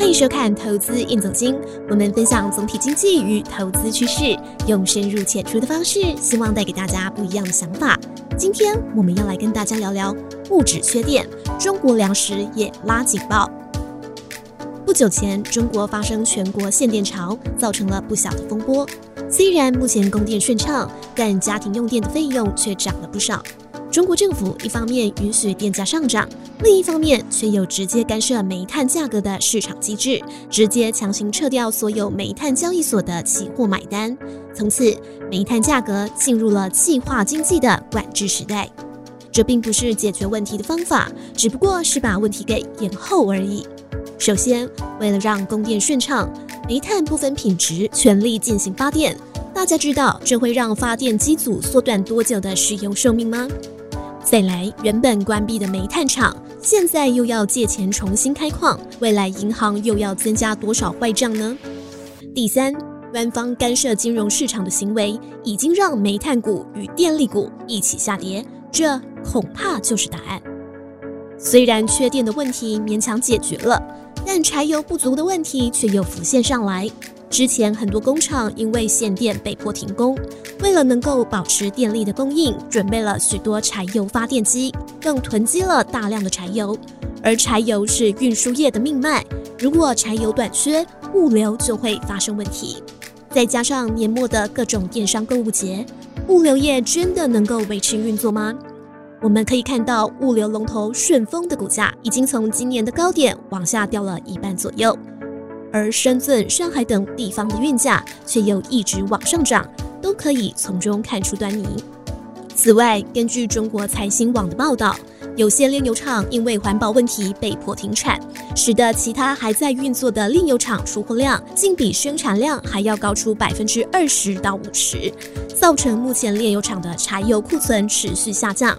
欢迎收看《投资应总经》，我们分享总体经济与投资趋势，用深入浅出的方式，希望带给大家不一样的想法。今天我们要来跟大家聊聊不止缺电，中国粮食也拉警报。不久前，中国发生全国限电潮，造成了不小的风波。虽然目前供电顺畅，但家庭用电的费用却涨了不少。中国政府一方面允许电价上涨，另一方面却有直接干涉煤炭价格的市场机制，直接强行撤掉所有煤炭交易所的期货买单。从此，煤炭价格进入了计划经济的管制时代。这并不是解决问题的方法，只不过是把问题给延后而已。首先，为了让供电顺畅，煤炭不分品质，全力进行发电。大家知道这会让发电机组缩短多久的使用寿命吗？再来，原本关闭的煤炭厂，现在又要借钱重新开矿，未来银行又要增加多少坏账呢？第三，官方干涉金融市场的行为，已经让煤炭股与电力股一起下跌，这恐怕就是答案。虽然缺电的问题勉强解决了，但柴油不足的问题却又浮现上来。之前很多工厂因为限电被迫停工，为了能够保持电力的供应，准备了许多柴油发电机，更囤积了大量的柴油。而柴油是运输业的命脉，如果柴油短缺，物流就会发生问题。再加上年末的各种电商购物节，物流业真的能够维持运作吗？我们可以看到，物流龙头顺丰的股价已经从今年的高点往下掉了一半左右。而深圳、上海等地方的运价却又一直往上涨，都可以从中看出端倪。此外，根据中国财新网的报道，有些炼油厂因为环保问题被迫停产，使得其他还在运作的炼油厂出货量竟比生产量还要高出百分之二十到五十，造成目前炼油厂的柴油库存持续下降。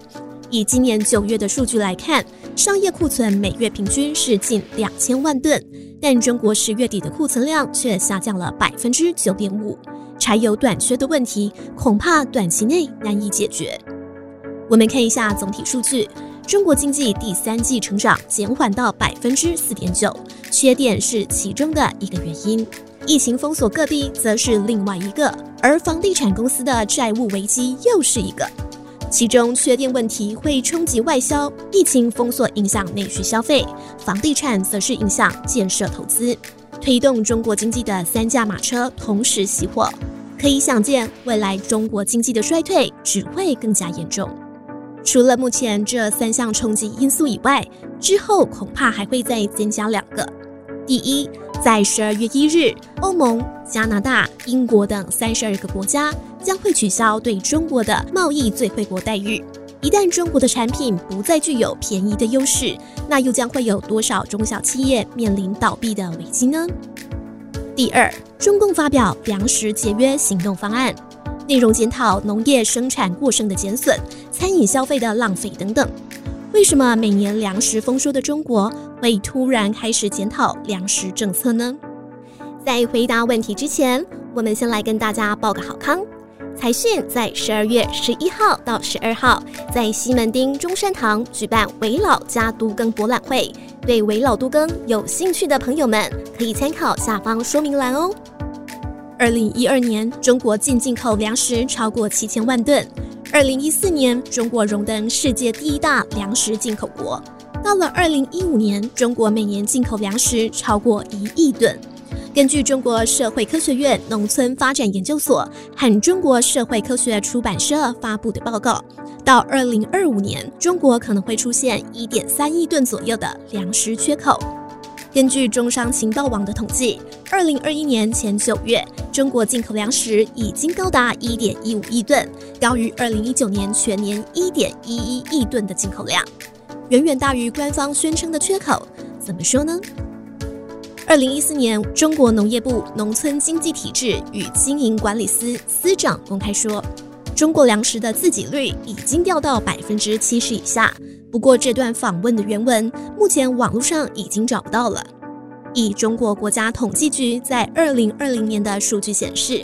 以今年九月的数据来看，商业库存每月平均是近两千万吨。但中国十月底的库存量却下降了百分之九点五，柴油短缺的问题恐怕短期内难以解决。我们看一下总体数据，中国经济第三季成长减缓到百分之四点九，缺电是其中的一个原因，疫情封锁各地则是另外一个，而房地产公司的债务危机又是一个。其中缺电问题会冲击外销，疫情封锁影响内需消费，房地产则是影响建设投资，推动中国经济的三驾马车同时熄火。可以想见，未来中国经济的衰退只会更加严重。除了目前这三项冲击因素以外，之后恐怕还会再增加两个。第一，在十二月一日，欧盟、加拿大、英国等三十二个国家将会取消对中国的贸易最惠国待遇。一旦中国的产品不再具有便宜的优势，那又将会有多少中小企业面临倒闭的危机呢？第二，中共发表粮食节约行动方案，内容检讨农业生产过剩的减损、餐饮消费的浪费等等。为什么每年粮食丰收的中国会突然开始检讨粮食政策呢？在回答问题之前，我们先来跟大家报个好康。台讯在十二月十一号到十二号在西门町中山堂举办危老加都更博览会，对危老都更有兴趣的朋友们可以参考下方说明栏哦。二零一二年，中国净进口粮食超过七千万吨。二零一四年，中国荣登世界第一大粮食进口国。到了二零一五年，中国每年进口粮食超过一亿吨。根据中国社会科学院农村发展研究所和中国社会科学出版社发布的报告，到二零二五年，中国可能会出现一点三亿吨左右的粮食缺口。根据中商情报网的统计，二零二一年前九月，中国进口粮食已经高达一点一五亿吨，高于二零一九年全年一点一一亿吨的进口量，远远大于官方宣称的缺口。怎么说呢？二零一四年，中国农业部农村经济体制与经营管理司司长公开说，中国粮食的自给率已经掉到百分之七十以下。不过，这段访问的原文目前网络上已经找不到了。以中国国家统计局在二零二零年的数据显示，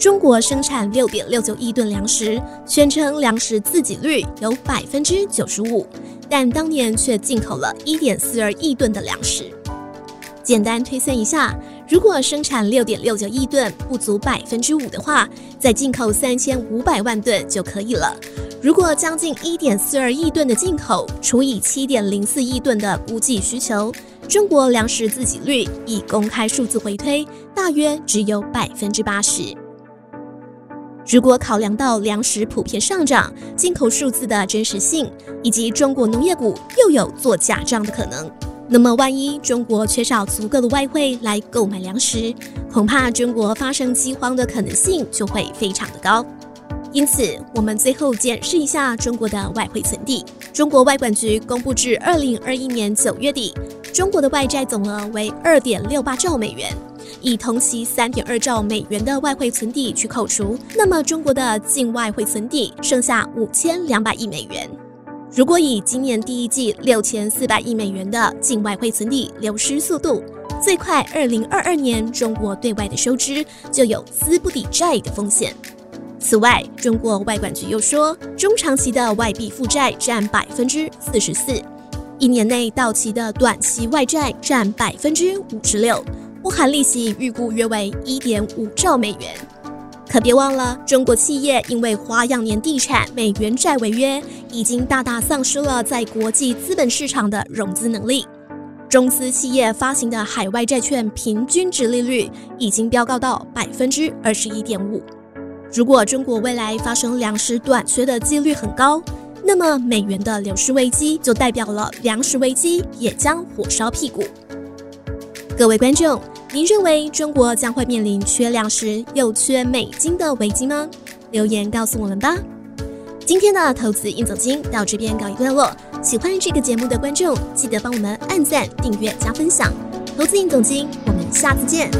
中国生产六点六九亿吨粮食，宣称粮食自给率有百分之九十五，但当年却进口了一点四二亿吨的粮食。简单推算一下，如果生产六点六九亿吨不足百分之五的话，再进口三千五百万吨就可以了。如果将近一点四二亿吨的进口除以七点零四亿吨的估计需求，中国粮食自给率以公开数字回推，大约只有百分之八十。如果考量到粮食普遍上涨、进口数字的真实性，以及中国农业股又有做假账的可能。那么，万一中国缺少足够的外汇来购买粮食，恐怕中国发生饥荒的可能性就会非常的高。因此，我们最后检视一下中国的外汇存底。中国外管局公布至二零二一年九月底，中国的外债总额为二点六八兆美元。以同期三点二兆美元的外汇存底去扣除，那么中国的境外汇存底剩下五千两百亿美元。如果以今年第一季六千四百亿美元的境外汇存底流失速度，最快二零二二年中国对外的收支就有资不抵债的风险。此外，中国外管局又说，中长期的外币负债占百分之四十四，一年内到期的短期外债占百分之五十六，不含利息，预估约为一点五兆美元。别忘了，中国企业因为花样年地产美元债违约，已经大大丧失了在国际资本市场的融资能力。中资企业发行的海外债券平均值利率已经飙高到百分之二十一点五。如果中国未来发生粮食短缺的几率很高，那么美元的流失危机就代表了粮食危机也将火烧屁股。各位观众。您认为中国将会面临缺粮食又缺美金的危机吗？留言告诉我们吧。今天的投资应总经到这边告一段落。喜欢这个节目的观众，记得帮我们按赞、订阅、加分享。投资应总经，我们下次见。